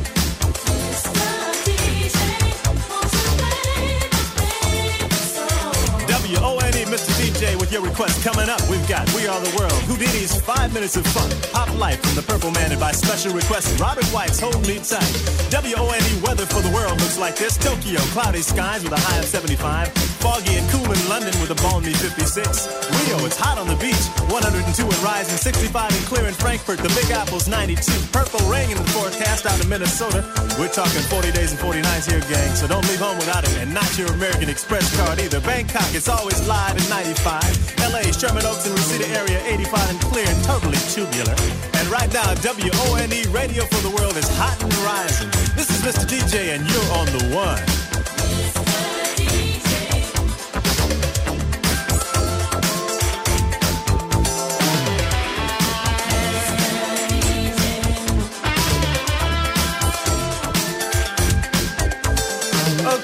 W O N E, Mr. DJ your request. Coming up, we've got We Are the World, Whodini's Five Minutes of Fun, Pop Life from the Purple Man, and by special request, Robert White's Hold Me Tight. WONE weather for the world looks like this Tokyo, cloudy skies with a high of 75, foggy and cool in London with a balmy 56. Rio, it's hot on the beach, 102 and rising, 65 and clear in Frankfurt. The Big Apple's 92. Purple rain in the forecast out of Minnesota. We're talking 40 days and 40 nights here, gang, so don't leave home without it. And not your American Express card either. Bangkok, it's always live at 95. LA, Sherman Oaks and Reseda area, 85 and clear and totally tubular. And right now, WONE Radio for the World is hot and rising. This is Mr. DJ, and you're on the one.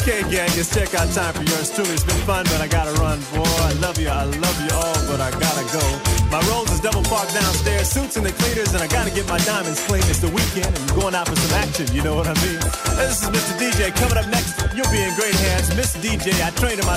Okay, gang, it's checkout time for yours truly. It's been fun, but I gotta run, boy. I love you, I love you all, but I gotta go. My rolls is double parked downstairs, suits and the cleaners, and I gotta get my diamonds clean. It's the weekend, and I'm going out for some action, you know what I mean? This is Mr. DJ. Coming up next, you'll be in great hands. Miss DJ, I trained him myself.